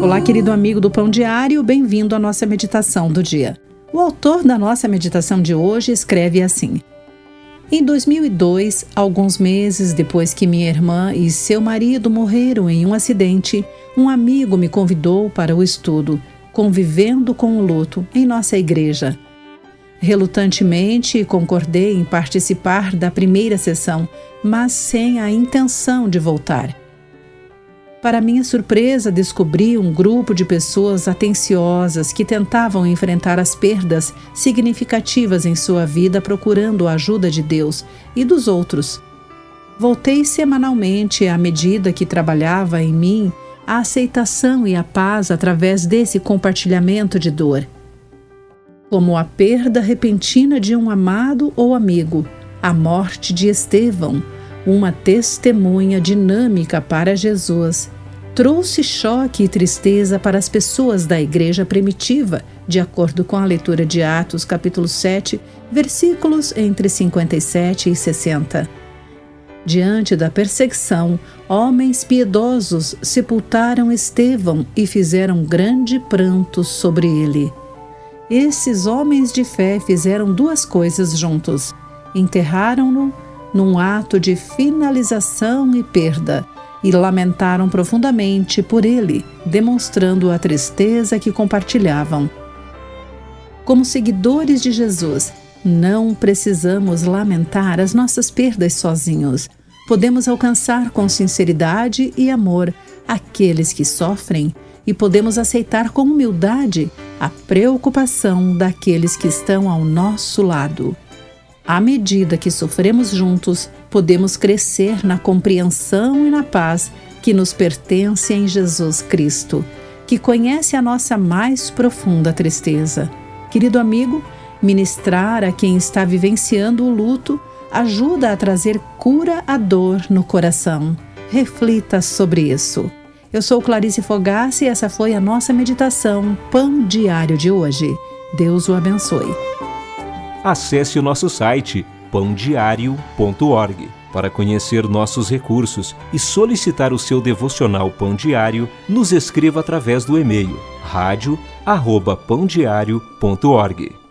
Olá, querido amigo do Pão Diário, bem-vindo à nossa meditação do dia. O autor da nossa meditação de hoje escreve assim: Em 2002, alguns meses depois que minha irmã e seu marido morreram em um acidente, um amigo me convidou para o estudo, convivendo com o luto, em nossa igreja. Relutantemente, concordei em participar da primeira sessão, mas sem a intenção de voltar. Para minha surpresa, descobri um grupo de pessoas atenciosas que tentavam enfrentar as perdas significativas em sua vida procurando a ajuda de Deus e dos outros. Voltei semanalmente à medida que trabalhava em mim a aceitação e a paz através desse compartilhamento de dor. Como a perda repentina de um amado ou amigo, a morte de Estevão, uma testemunha dinâmica para Jesus, trouxe choque e tristeza para as pessoas da igreja primitiva, de acordo com a leitura de Atos, capítulo 7, versículos entre 57 e 60. Diante da perseguição, homens piedosos sepultaram Estevão e fizeram grande pranto sobre ele. Esses homens de fé fizeram duas coisas juntos: enterraram-no num ato de finalização e perda, e lamentaram profundamente por ele, demonstrando a tristeza que compartilhavam. Como seguidores de Jesus, não precisamos lamentar as nossas perdas sozinhos. Podemos alcançar com sinceridade e amor aqueles que sofrem e podemos aceitar com humildade a preocupação daqueles que estão ao nosso lado. À medida que sofremos juntos, podemos crescer na compreensão e na paz que nos pertence em Jesus Cristo, que conhece a nossa mais profunda tristeza. Querido amigo, ministrar a quem está vivenciando o luto ajuda a trazer cura à dor no coração. Reflita sobre isso. Eu sou Clarice Fogassi e essa foi a nossa meditação Pão Diário de hoje. Deus o abençoe acesse o nosso site pãodiario.org para conhecer nossos recursos e solicitar o seu devocional Pão Diário, nos escreva através do e-mail radio@pandiario.org.